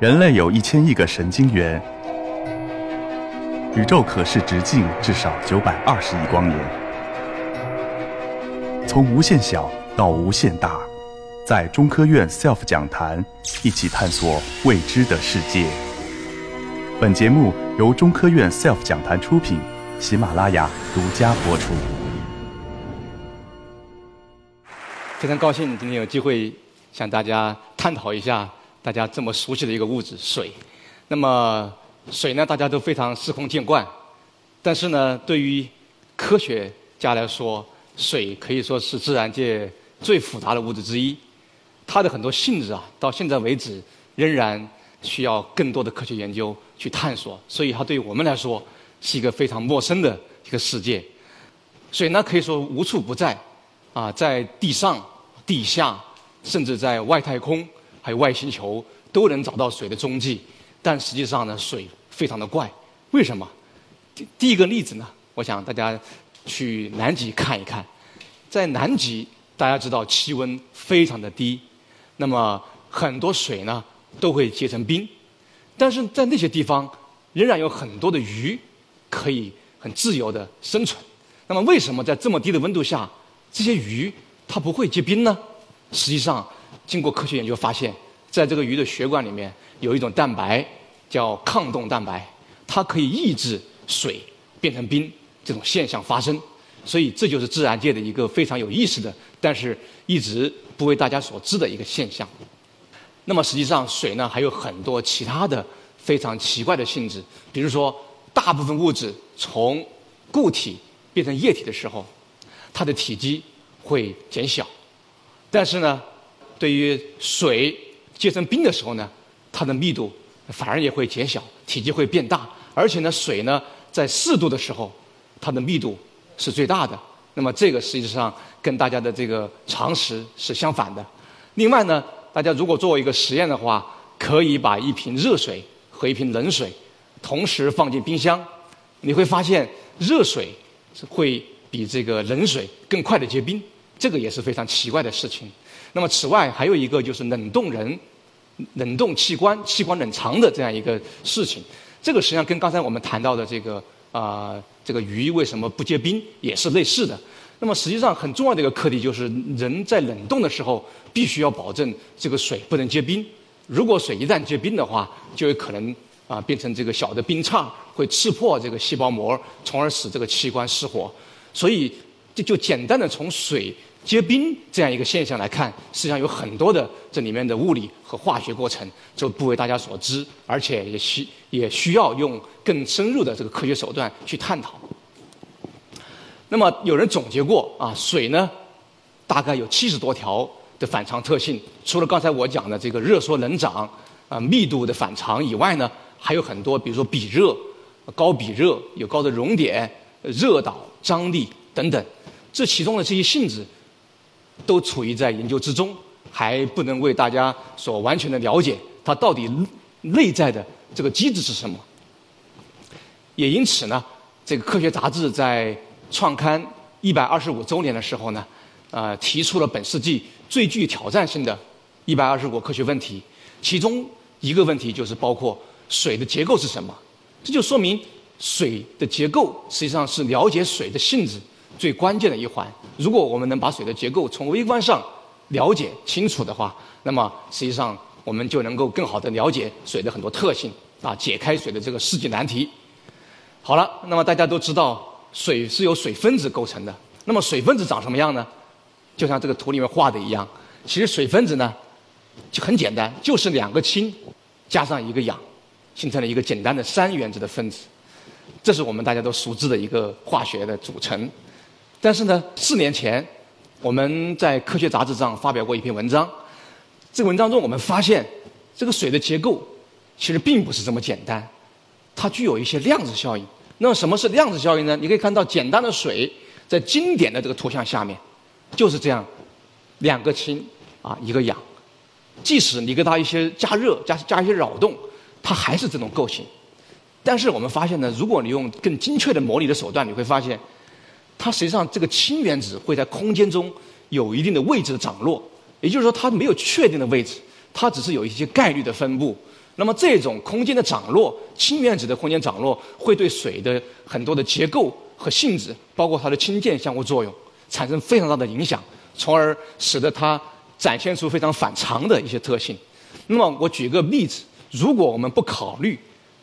人类有一千亿个神经元，宇宙可视直径至少九百二十亿光年。从无限小到无限大，在中科院 SELF 讲坛一起探索未知的世界。本节目由中科院 SELF 讲坛出品，喜马拉雅独家播出。非常高兴今天有机会向大家探讨一下。大家这么熟悉的一个物质水，那么水呢，大家都非常司空见惯。但是呢，对于科学家来说，水可以说是自然界最复杂的物质之一。它的很多性质啊，到现在为止仍然需要更多的科学研究去探索。所以它对于我们来说是一个非常陌生的一个世界。水呢，可以说无处不在，啊，在地上、地下，甚至在外太空。还有外星球都能找到水的踪迹，但实际上呢，水非常的怪。为什么？第第一个例子呢，我想大家去南极看一看，在南极大家知道气温非常的低，那么很多水呢都会结成冰，但是在那些地方仍然有很多的鱼可以很自由的生存。那么为什么在这么低的温度下，这些鱼它不会结冰呢？实际上。经过科学研究发现，在这个鱼的血管里面有一种蛋白叫抗冻蛋白，它可以抑制水变成冰这种现象发生。所以这就是自然界的一个非常有意思的，但是一直不为大家所知的一个现象。那么实际上水呢还有很多其他的非常奇怪的性质，比如说大部分物质从固体变成液体的时候，它的体积会减小，但是呢。对于水结成冰的时候呢，它的密度反而也会减小，体积会变大，而且呢，水呢在四度的时候，它的密度是最大的。那么这个实际上跟大家的这个常识是相反的。另外呢，大家如果做一个实验的话，可以把一瓶热水和一瓶冷水同时放进冰箱，你会发现热水会比这个冷水更快的结冰，这个也是非常奇怪的事情。那么，此外还有一个就是冷冻人、冷冻器官、器官冷藏的这样一个事情。这个实际上跟刚才我们谈到的这个啊，这个鱼为什么不结冰也是类似的。那么，实际上很重要的一个课题就是，人在冷冻的时候必须要保证这个水不能结冰。如果水一旦结冰的话，就有可能啊变成这个小的冰叉，会刺破这个细胞膜，从而使这个器官失活。所以，这就简单的从水。结冰这样一个现象来看，实际上有很多的这里面的物理和化学过程，就不为大家所知，而且也需也需要用更深入的这个科学手段去探讨。那么有人总结过啊，水呢大概有七十多条的反常特性，除了刚才我讲的这个热缩冷涨啊密度的反常以外呢，还有很多，比如说比热、高比热、有高的熔点、热导、张力等等，这其中的这些性质。都处于在研究之中，还不能为大家所完全的了解它到底内在的这个机制是什么。也因此呢，这个科学杂志在创刊一百二十五周年的时候呢，呃，提出了本世纪最具挑战性的一百二十五科学问题，其中一个问题就是包括水的结构是什么。这就说明水的结构实际上是了解水的性质。最关键的一环，如果我们能把水的结构从微观上了解清楚的话，那么实际上我们就能够更好的了解水的很多特性啊，解开水的这个世纪难题。好了，那么大家都知道水是由水分子构成的，那么水分子长什么样呢？就像这个图里面画的一样，其实水分子呢就很简单，就是两个氢加上一个氧，形成了一个简单的三原子的分子，这是我们大家都熟知的一个化学的组成。但是呢，四年前我们在科学杂志上发表过一篇文章。这个文章中，我们发现这个水的结构其实并不是这么简单，它具有一些量子效应。那么什么是量子效应呢？你可以看到简单的水在经典的这个图像下面就是这样，两个氢啊一个氧，即使你给它一些加热加加一些扰动，它还是这种构型。但是我们发现呢，如果你用更精确的模拟的手段，你会发现。它实际上这个氢原子会在空间中有一定的位置的涨落，也就是说它没有确定的位置，它只是有一些概率的分布。那么这种空间的涨落，氢原子的空间涨落，会对水的很多的结构和性质，包括它的氢键相互作用，产生非常大的影响，从而使得它展现出非常反常的一些特性。那么我举个例子，如果我们不考虑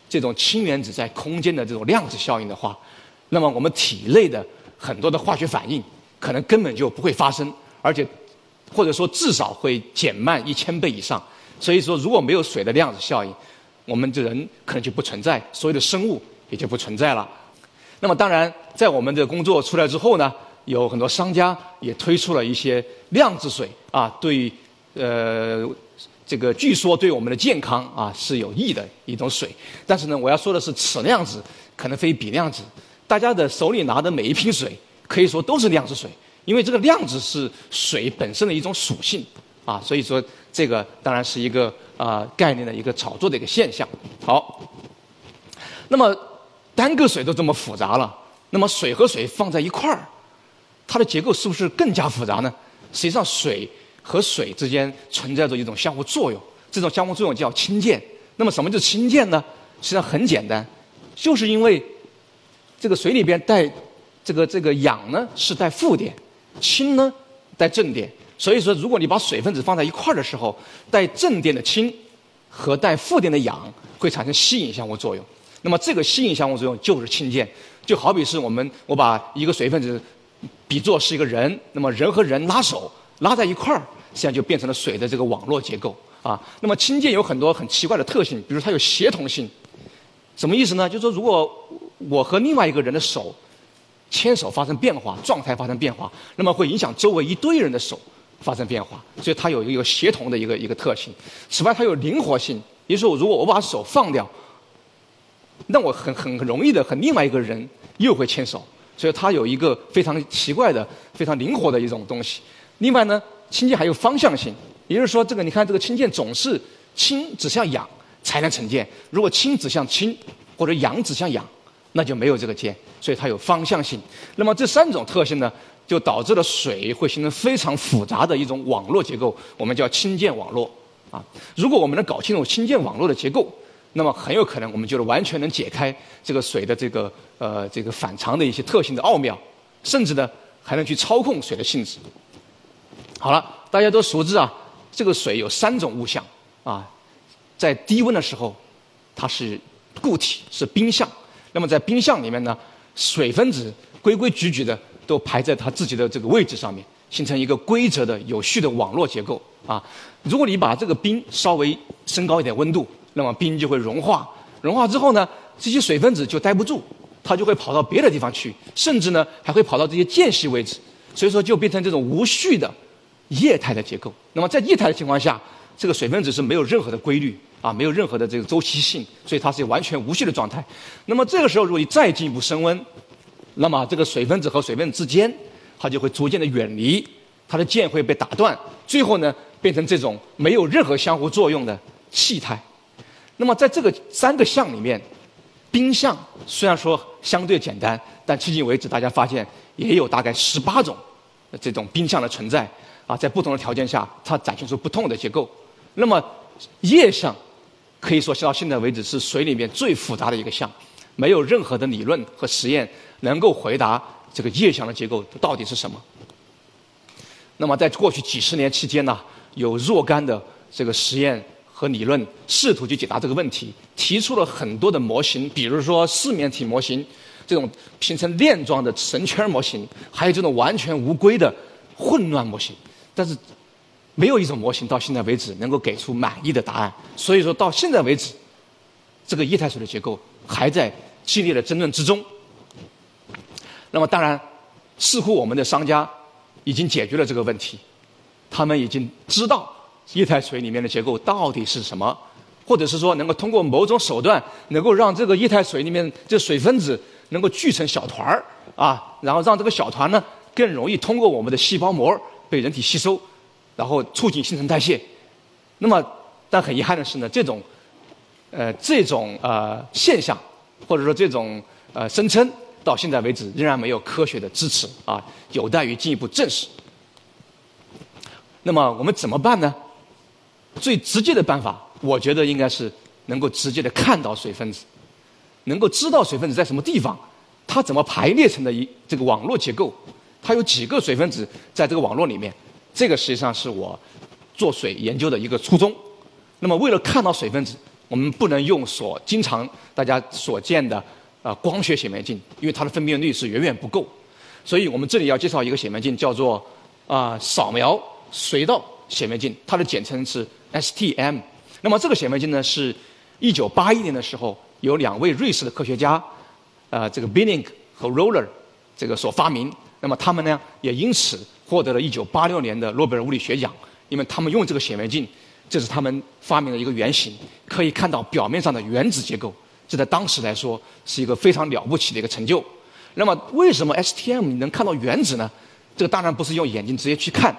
这种氢原子在空间的这种量子效应的话，那么我们体内的很多的化学反应可能根本就不会发生，而且或者说至少会减慢一千倍以上。所以说，如果没有水的量子效应，我们这人可能就不存在，所有的生物也就不存在了。那么，当然，在我们的工作出来之后呢，有很多商家也推出了一些量子水啊，对，呃，这个据说对我们的健康啊是有益的一种水。但是呢，我要说的是，此量子可能非彼量子。大家的手里拿的每一瓶水，可以说都是量子水，因为这个量子是水本身的一种属性啊，所以说。这个当然是一个啊概念的一个炒作的一个现象。好，那么单个水都这么复杂了，那么水和水放在一块儿，它的结构是不是更加复杂呢？实际上，水和水之间存在着一种相互作用，这种相互作用叫氢键。那么什么叫氢键呢？实际上很简单，就是因为这个水里边带这个这个氧呢是带负电，氢呢带正电。所以说，如果你把水分子放在一块儿的时候，带正电的氢和带负电的氧会产生吸引相互作用。那么这个吸引相互作用就是氢键，就好比是我们我把一个水分子比作是一个人，那么人和人拉手拉在一块儿，实际上就变成了水的这个网络结构啊。那么氢键有很多很奇怪的特性，比如它有协同性。什么意思呢？就是说，如果我和另外一个人的手牵手发生变化，状态发生变化，那么会影响周围一堆人的手。发生变化，所以它有一个协同的一个一个特性。此外，它有灵活性，也就是说，如果我把手放掉，那我很很容易的和另外一个人又会牵手。所以它有一个非常奇怪的、非常灵活的一种东西。另外呢，氢键还有方向性，也就是说，这个你看，这个氢键总是氢指向氧才能成键，如果氢指向氢或者氧指向氧，那就没有这个键。所以它有方向性。那么这三种特性呢？就导致了水会形成非常复杂的一种网络结构，我们叫氢键网络啊。如果我们能搞清楚氢键网络的结构，那么很有可能我们就是完全能解开这个水的这个呃这个反常的一些特性的奥妙，甚至呢还能去操控水的性质。好了，大家都熟知啊，这个水有三种物象啊，在低温的时候它是固体是冰象，那么在冰象里面呢，水分子规规矩矩的。都排在它自己的这个位置上面，形成一个规则的有序的网络结构啊。如果你把这个冰稍微升高一点温度，那么冰就会融化。融化之后呢，这些水分子就待不住，它就会跑到别的地方去，甚至呢还会跑到这些间隙位置。所以说就变成这种无序的液态的结构。那么在液态的情况下，这个水分子是没有任何的规律啊，没有任何的这个周期性，所以它是完全无序的状态。那么这个时候，如果你再进一步升温，那么这个水分子和水分子之间，它就会逐渐的远离，它的键会被打断，最后呢变成这种没有任何相互作用的气态。那么在这个三个象里面，冰象虽然说相对简单，但迄今为止大家发现也有大概十八种这种冰象的存在啊，在不同的条件下，它展现出不同的结构。那么液相可以说到现在为止是水里面最复杂的一个象。没有任何的理论和实验能够回答这个液相的结构到底是什么。那么，在过去几十年期间呢，有若干的这个实验和理论试图去解答这个问题，提出了很多的模型，比如说四面体模型，这种形成链状的绳圈模型，还有这种完全无规的混乱模型。但是，没有一种模型到现在为止能够给出满意的答案。所以说到现在为止，这个液态水的结构还在。激烈的争论之中，那么当然，似乎我们的商家已经解决了这个问题，他们已经知道液态水里面的结构到底是什么，或者是说能够通过某种手段，能够让这个液态水里面这水分子能够聚成小团儿啊，然后让这个小团呢更容易通过我们的细胞膜被人体吸收，然后促进新陈代谢。那么，但很遗憾的是呢，这种呃这种呃现象。或者说这种呃声称到现在为止仍然没有科学的支持啊，有待于进一步证实。那么我们怎么办呢？最直接的办法，我觉得应该是能够直接的看到水分子，能够知道水分子在什么地方，它怎么排列成的一这个网络结构，它有几个水分子在这个网络里面，这个实际上是我做水研究的一个初衷。那么为了看到水分子，我们不能用所经常大家所见的啊光学显微镜，因为它的分辨率是远远不够。所以我们这里要介绍一个显微镜，叫做啊扫描隧道显微镜，它的简称是 STM。那么这个显微镜呢，是1981年的时候有两位瑞士的科学家，呃，这个 Binning 和 Roller 这个所发明。那么他们呢，也因此获得了1986年的诺贝尔物理学奖，因为他们用这个显微镜。这是他们发明的一个原型，可以看到表面上的原子结构，这在当时来说是一个非常了不起的一个成就。那么，为什么 STM 你能看到原子呢？这个当然不是用眼睛直接去看，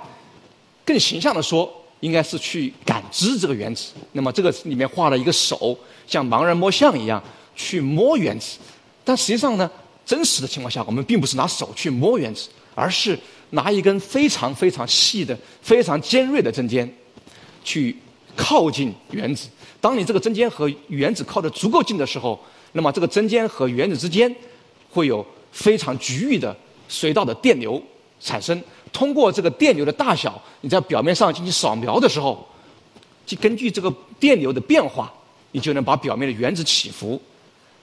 更形象的说，应该是去感知这个原子。那么，这个里面画了一个手，像盲人摸象一样去摸原子。但实际上呢，真实的情况下，我们并不是拿手去摸原子，而是拿一根非常非常细的、非常尖锐的针尖。去靠近原子。当你这个针尖和原子靠得足够近的时候，那么这个针尖和原子之间会有非常局域的隧道的电流产生。通过这个电流的大小，你在表面上进行扫描的时候，就根据这个电流的变化，你就能把表面的原子起伏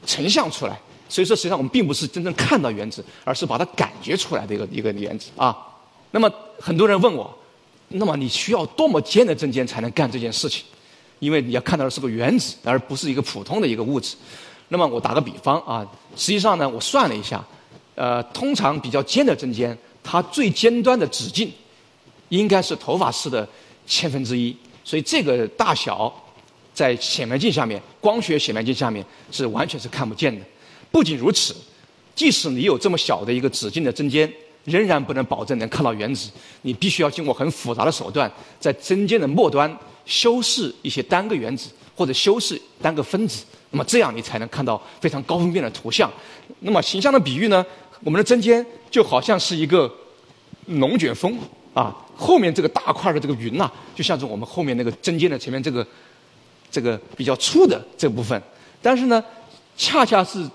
成像出来。所以说，实际上我们并不是真正看到原子，而是把它感觉出来的一个一个原子啊。那么很多人问我。那么你需要多么尖的针尖才能干这件事情？因为你要看到的是个原子，而不是一个普通的一个物质。那么我打个比方啊，实际上呢，我算了一下，呃，通常比较尖的针尖，它最尖端的直径应该是头发丝的千分之一，所以这个大小在显微镜下面，光学显微镜下面是完全是看不见的。不仅如此，即使你有这么小的一个直径的针尖。仍然不能保证能看到原子，你必须要经过很复杂的手段，在针尖的末端修饰一些单个原子或者修饰单个分子，那么这样你才能看到非常高分辨的图像。那么形象的比喻呢？我们的针尖就好像是一个龙卷风啊，后面这个大块的这个云呐，就像是我们后面那个针尖的前面这个这个比较粗的这部分。但是呢，恰恰是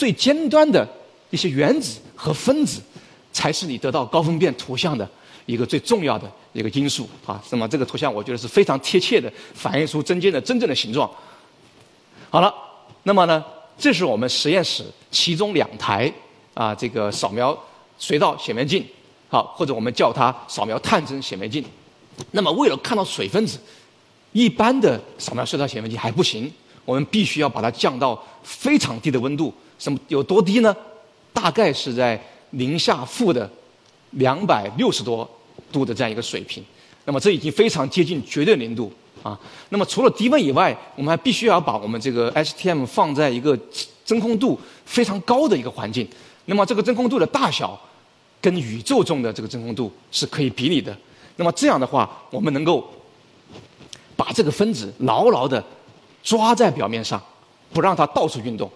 最尖端的一些原子和分子。才是你得到高分辨图像的一个最重要的一个因素啊！那么这个图像我觉得是非常贴切的，反映出针尖的真正的形状。好了，那么呢，这是我们实验室其中两台啊这个扫描隧道显微镜，好，或者我们叫它扫描探针显微镜。那么为了看到水分子，一般的扫描隧道显微镜还不行，我们必须要把它降到非常低的温度，什么有多低呢？大概是在。零下负的两百六十多度的这样一个水平，那么这已经非常接近绝对零度啊。那么除了低温以外，我们还必须要把我们这个 STM 放在一个真空度非常高的一个环境。那么这个真空度的大小跟宇宙中的这个真空度是可以比拟的。那么这样的话，我们能够把这个分子牢牢的抓在表面上，不让它到处运动。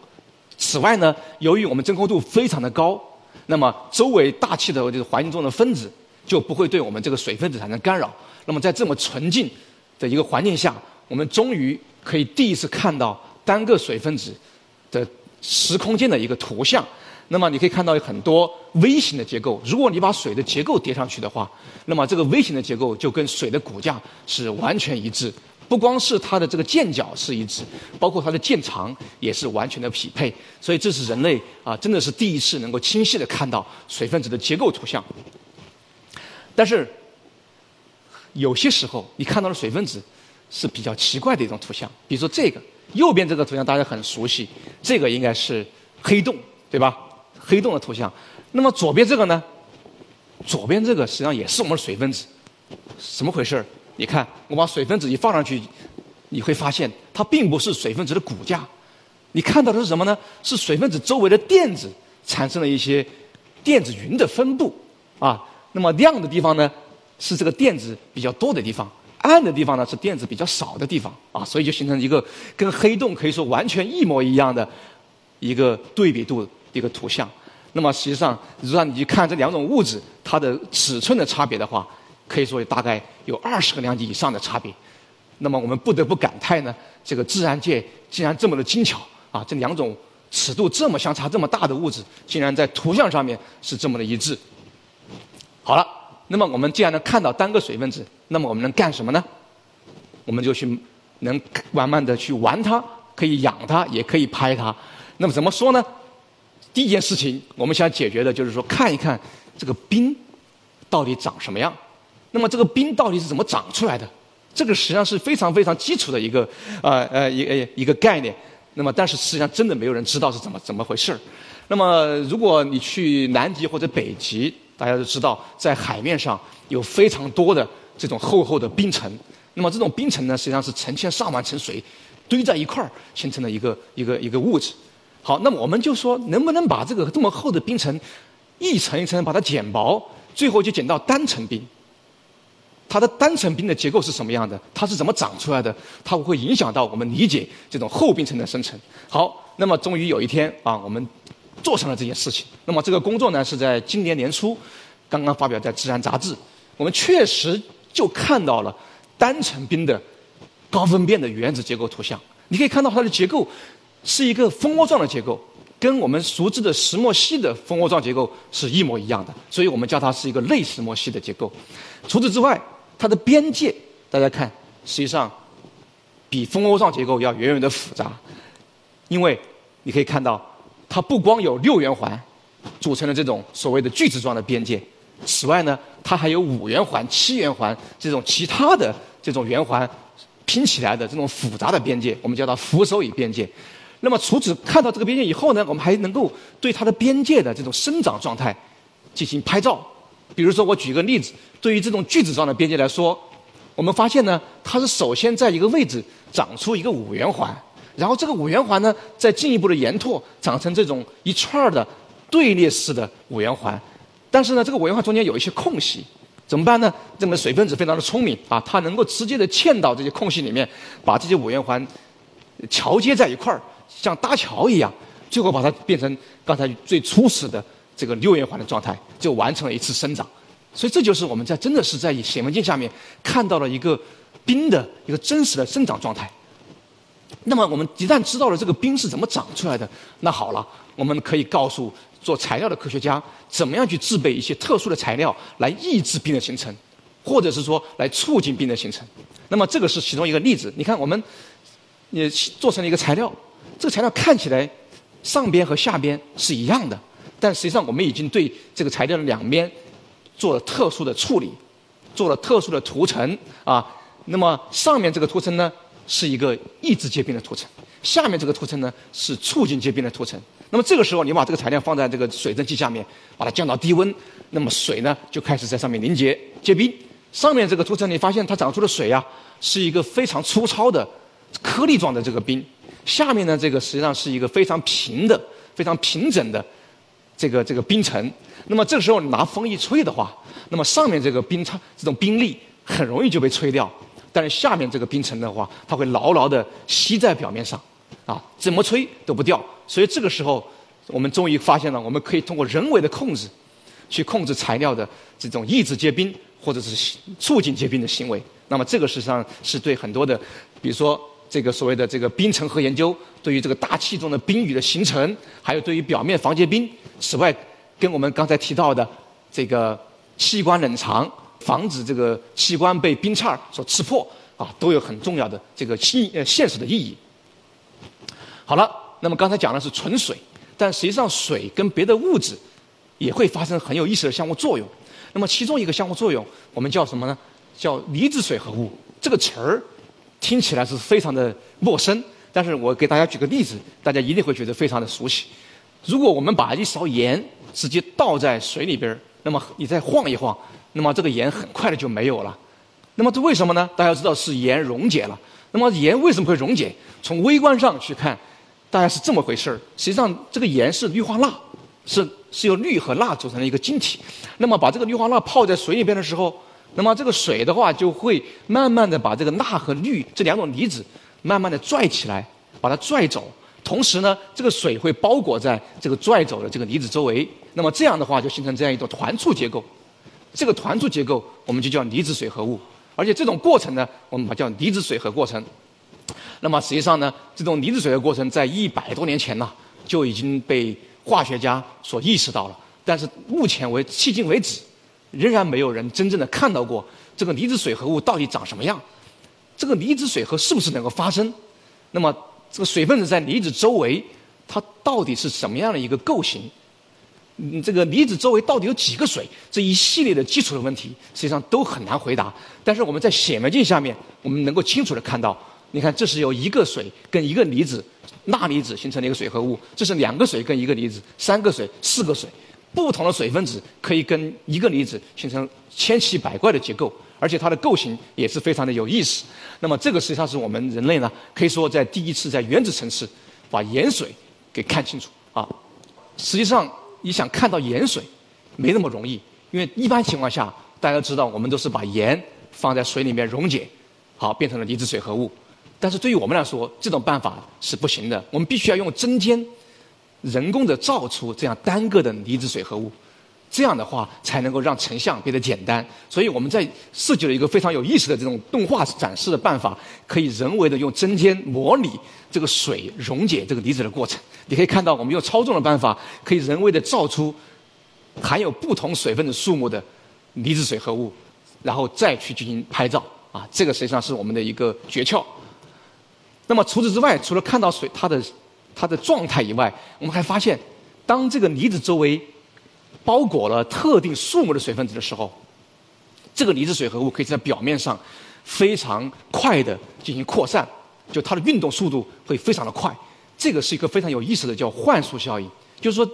此外呢，由于我们真空度非常的高。那么，周围大气的这个环境中的分子就不会对我们这个水分子产生干扰。那么，在这么纯净的一个环境下，我们终于可以第一次看到单个水分子的时空间的一个图像。那么，你可以看到有很多微型的结构。如果你把水的结构叠上去的话，那么这个微型的结构就跟水的骨架是完全一致。不光是它的这个剑角是一致，包括它的剑长也是完全的匹配。所以这是人类啊，真的是第一次能够清晰的看到水分子的结构图像。但是有些时候，你看到的水分子是比较奇怪的一种图像。比如说这个右边这个图像大家很熟悉，这个应该是黑洞，对吧？黑洞的图像。那么左边这个呢？左边这个实际上也是我们的水分子，怎么回事儿？你看，我把水分子一放上去，你会发现它并不是水分子的骨架，你看到的是什么呢？是水分子周围的电子产生了一些电子云的分布啊。那么亮的地方呢，是这个电子比较多的地方；暗的地方呢，是电子比较少的地方啊。所以就形成一个跟黑洞可以说完全一模一样的一个对比度一个图像。那么实际上，让你去看这两种物质它的尺寸的差别的话，可以说大概有二十个量级以上的差别，那么我们不得不感叹呢，这个自然界竟然这么的精巧啊！这两种尺度这么相差这么大的物质，竟然在图像上面是这么的一致。好了，那么我们既然能看到单个水分子，那么我们能干什么呢？我们就去能慢慢的去玩它，可以养它，也可以拍它。那么怎么说呢？第一件事情，我们想解决的就是说，看一看这个冰到底长什么样。那么这个冰到底是怎么长出来的？这个实际上是非常非常基础的一个呃呃一呃一个概念。那么但是实际上真的没有人知道是怎么怎么回事儿。那么如果你去南极或者北极，大家都知道在海面上有非常多的这种厚厚的冰层。那么这种冰层呢，实际上是成千上万层水堆在一块儿形成的一个一个一个物质。好，那么我们就说能不能把这个这么厚的冰层一层一层把它剪薄，最后就剪到单层冰。它的单层冰的结构是什么样的？它是怎么长出来的？它会影响到我们理解这种厚冰层的生成。好，那么终于有一天啊，我们做成了这件事情。那么这个工作呢，是在今年年初刚刚发表在《自然》杂志。我们确实就看到了单层冰的高分辨的原子结构图像。你可以看到它的结构是一个蜂窝状的结构，跟我们熟知的石墨烯的蜂窝状结构是一模一样的。所以我们叫它是一个类石墨烯的结构。除此之外，它的边界，大家看，实际上比蜂窝状结构要远远的复杂，因为你可以看到，它不光有六圆环组成的这种所谓的锯齿状的边界，此外呢，它还有五圆环、七圆环这种其他的这种圆环拼起来的这种复杂的边界，我们叫它扶手椅边界。那么，除此看到这个边界以后呢，我们还能够对它的边界的这种生长状态进行拍照。比如说，我举个例子，对于这种锯子状的边界来说，我们发现呢，它是首先在一个位置长出一个五圆环，然后这个五圆环呢，再进一步的延拓，长成这种一串的队列式的五圆环。但是呢，这个五元环中间有一些空隙，怎么办呢？这么水分子非常的聪明啊，它能够直接的嵌到这些空隙里面，把这些五元环桥接在一块儿，像搭桥一样，最后把它变成刚才最初始的。这个六圆环的状态就完成了一次生长，所以这就是我们在真的是在显微镜下面看到了一个冰的一个真实的生长状态。那么我们一旦知道了这个冰是怎么长出来的，那好了，我们可以告诉做材料的科学家怎么样去制备一些特殊的材料来抑制冰的形成，或者是说来促进冰的形成。那么这个是其中一个例子。你看，我们也做成了一个材料，这个材料看起来上边和下边是一样的。但实际上，我们已经对这个材料的两边做了特殊的处理，做了特殊的涂层啊。那么上面这个涂层呢，是一个抑制结冰的涂层；下面这个涂层呢，是促进结冰的涂层。那么这个时候，你把这个材料放在这个水蒸气下面，把它降到低温，那么水呢就开始在上面凝结结冰。上面这个涂层，你发现它长出的水呀，是一个非常粗糙的颗粒状的这个冰；下面呢，这个实际上是一个非常平的、非常平整的。这个这个冰层，那么这时候拿风一吹的话，那么上面这个冰层这种冰粒很容易就被吹掉，但是下面这个冰层的话，它会牢牢的吸在表面上，啊，怎么吹都不掉。所以这个时候，我们终于发现了，我们可以通过人为的控制，去控制材料的这种抑制结冰或者是促进结冰的行为。那么这个实际上是对很多的，比如说。这个所谓的这个冰层核研究，对于这个大气中的冰雨的形成，还有对于表面防结冰，此外，跟我们刚才提到的这个器官冷藏，防止这个器官被冰叉所刺破啊，都有很重要的这个现呃现实的意义。好了，那么刚才讲的是纯水，但实际上水跟别的物质也会发生很有意思的相互作用。那么其中一个相互作用，我们叫什么呢？叫离子水合物这个词儿。听起来是非常的陌生，但是我给大家举个例子，大家一定会觉得非常的熟悉。如果我们把一勺盐直接倒在水里边那么你再晃一晃，那么这个盐很快的就没有了。那么这为什么呢？大家知道是盐溶解了。那么盐为什么会溶解？从微观上去看，大概是这么回事儿。实际上，这个盐是氯化钠，是是由氯和钠组成的一个晶体。那么把这个氯化钠泡在水里边的时候。那么这个水的话，就会慢慢的把这个钠和氯这两种离子慢慢的拽起来，把它拽走。同时呢，这个水会包裹在这个拽走的这个离子周围。那么这样的话，就形成这样一种团簇结构。这个团簇结构我们就叫离子水合物。而且这种过程呢，我们把叫离子水合过程。那么实际上呢，这种离子水合过程在一百多年前呢就已经被化学家所意识到了，但是目前为迄今为止，仍然没有人真正的看到过这个离子水合物到底长什么样，这个离子水合是不是能够发生？那么这个水分子在离子周围，它到底是什么样的一个构型？嗯，这个离子周围到底有几个水？这一系列的基础的问题，实际上都很难回答。但是我们在显微镜下面，我们能够清楚的看到，你看，这是由一个水跟一个离子钠离子形成的一个水合物，这是两个水跟一个离子，三个水、四个水，不同的水分子可以跟一个离子形成千奇百怪的结构，而且它的构型也是非常的有意思。那么这个实际上是我们人类呢，可以说在第一次在原子层次把盐水给看清楚啊。实际上。你想看到盐水，没那么容易，因为一般情况下，大家知道我们都是把盐放在水里面溶解，好变成了离子水合物。但是对于我们来说，这种办法是不行的，我们必须要用针尖，人工的造出这样单个的离子水合物。这样的话才能够让成像变得简单，所以我们在设计了一个非常有意思的这种动画展示的办法，可以人为的用针尖模拟这个水溶解这个离子的过程。你可以看到，我们用操纵的办法，可以人为的造出含有不同水分的数目的离子水合物，然后再去进行拍照。啊，这个实际上是我们的一个诀窍。那么除此之外，除了看到水它的它的状态以外，我们还发现，当这个离子周围包裹了特定数目的水分子的时候，这个离子水合物可以在表面上非常快的进行扩散，就它的运动速度会非常的快。这个是一个非常有意思的叫幻速效应，就是说，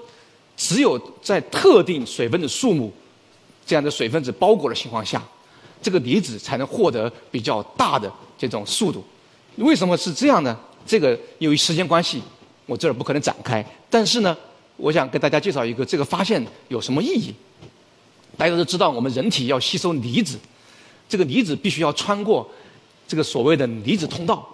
只有在特定水分子数目这样的水分子包裹的情况下，这个离子才能获得比较大的这种速度。为什么是这样呢？这个由于时间关系，我这儿不可能展开。但是呢。我想跟大家介绍一个这个发现有什么意义。大家都知道，我们人体要吸收离子，这个离子必须要穿过这个所谓的离子通道，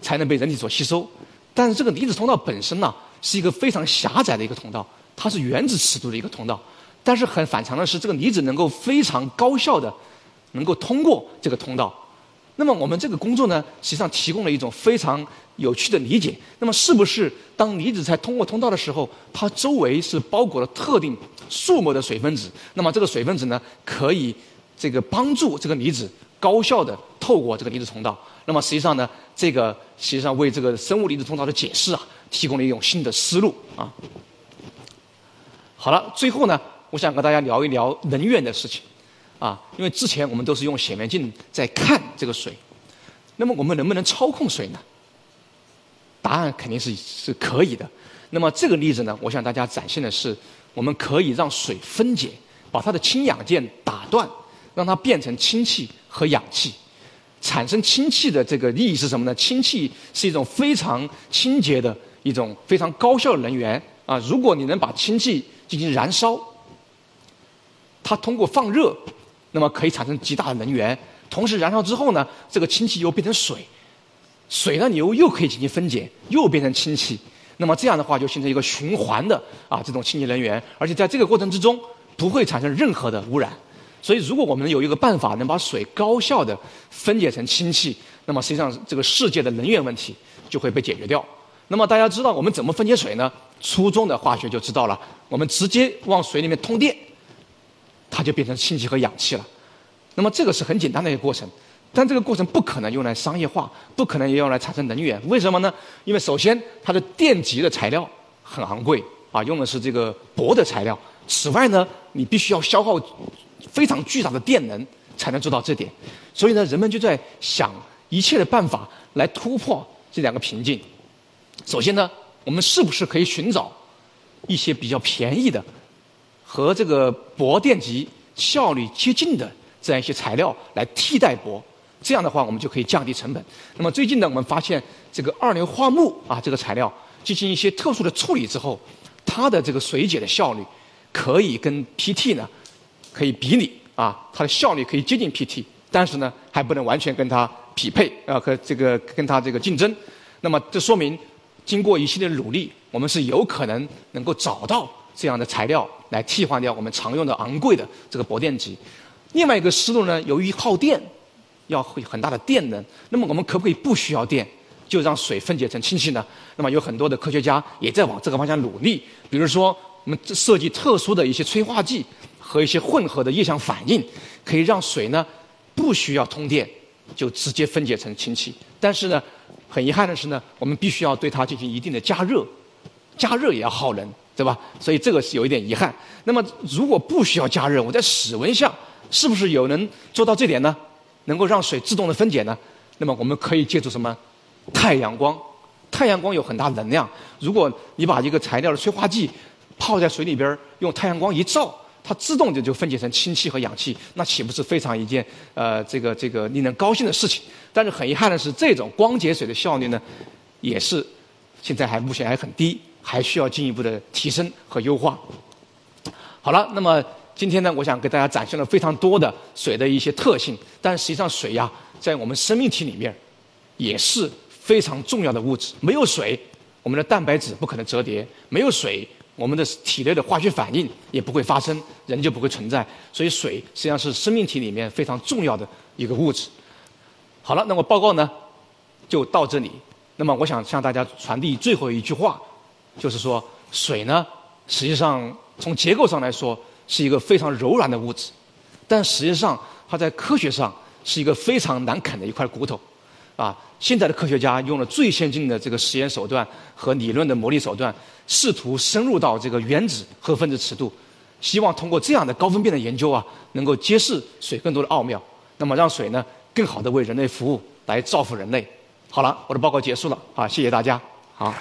才能被人体所吸收。但是这个离子通道本身呢，是一个非常狭窄的一个通道，它是原子尺度的一个通道。但是很反常的是，这个离子能够非常高效的能够通过这个通道。那么我们这个工作呢，实际上提供了一种非常有趣的理解。那么是不是当离子在通过通道的时候，它周围是包裹了特定数目的水分子？那么这个水分子呢，可以这个帮助这个离子高效的透过这个离子通道。那么实际上呢，这个实际上为这个生物离子通道的解释啊，提供了一种新的思路啊。好了，最后呢，我想跟大家聊一聊能源的事情。啊，因为之前我们都是用显微镜在看这个水，那么我们能不能操控水呢？答案肯定是是可以的。那么这个例子呢，我向大家展现的是，我们可以让水分解，把它的氢氧键打断，让它变成氢气和氧气。产生氢气的这个意义是什么呢？氢气是一种非常清洁的一种非常高效的能源啊！如果你能把氢气进行燃烧，它通过放热。那么可以产生极大的能源，同时燃烧之后呢，这个氢气又变成水，水呢你又又可以进行分解，又变成氢气。那么这样的话就形成一个循环的啊这种清洁能源，而且在这个过程之中不会产生任何的污染。所以如果我们有一个办法能把水高效的分解成氢气，那么实际上这个世界的能源问题就会被解决掉。那么大家知道我们怎么分解水呢？初中的化学就知道了，我们直接往水里面通电。它就变成氢气和氧气了，那么这个是很简单的一个过程，但这个过程不可能用来商业化，不可能也用来产生能源。为什么呢？因为首先它的电极的材料很昂贵啊，用的是这个铂的材料。此外呢，你必须要消耗非常巨大的电能才能做到这点。所以呢，人们就在想一切的办法来突破这两个瓶颈。首先呢，我们是不是可以寻找一些比较便宜的？和这个铂电极效率接近的这样一些材料来替代铂，这样的话我们就可以降低成本。那么最近呢，我们发现这个二硫化钼啊这个材料进行一些特殊的处理之后，它的这个水解的效率可以跟 PT 呢可以比拟啊，它的效率可以接近 PT，但是呢还不能完全跟它匹配啊和这个跟它这个竞争。那么这说明经过一系列努力，我们是有可能能够找到。这样的材料来替换掉我们常用的昂贵的这个铂电极。另外一个思路呢，由于耗电，要会很大的电能。那么我们可不可以不需要电，就让水分解成氢气呢？那么有很多的科学家也在往这个方向努力。比如说，我们设计特殊的一些催化剂和一些混合的液相反应，可以让水呢不需要通电就直接分解成氢气。但是呢，很遗憾的是呢，我们必须要对它进行一定的加热，加热也要耗能，对吧？所以这个是有一点遗憾。那么如果不需要加热，我在室温下是不是有能做到这点呢？能够让水自动的分解呢？那么我们可以借助什么？太阳光。太阳光有很大能量。如果你把一个材料的催化剂泡在水里边，用太阳光一照，它自动就就分解成氢气和氧气，那岂不是非常一件呃这个这个令人高兴的事情？但是很遗憾的是，这种光解水的效率呢，也是现在还目前还很低，还需要进一步的提升和优化。好了，那么。今天呢，我想给大家展现了非常多的水的一些特性，但实际上水呀，在我们生命体里面也是非常重要的物质。没有水，我们的蛋白质不可能折叠；没有水，我们的体内的化学反应也不会发生，人就不会存在。所以，水实际上是生命体里面非常重要的一个物质。好了，那么报告呢就到这里。那么，我想向大家传递最后一句话，就是说，水呢，实际上从结构上来说。是一个非常柔软的物质，但实际上它在科学上是一个非常难啃的一块骨头，啊！现在的科学家用了最先进的这个实验手段和理论的模拟手段，试图深入到这个原子和分子尺度，希望通过这样的高分辨的研究啊，能够揭示水更多的奥妙，那么让水呢更好的为人类服务，来造福人类。好了，我的报告结束了，啊，谢谢大家，好。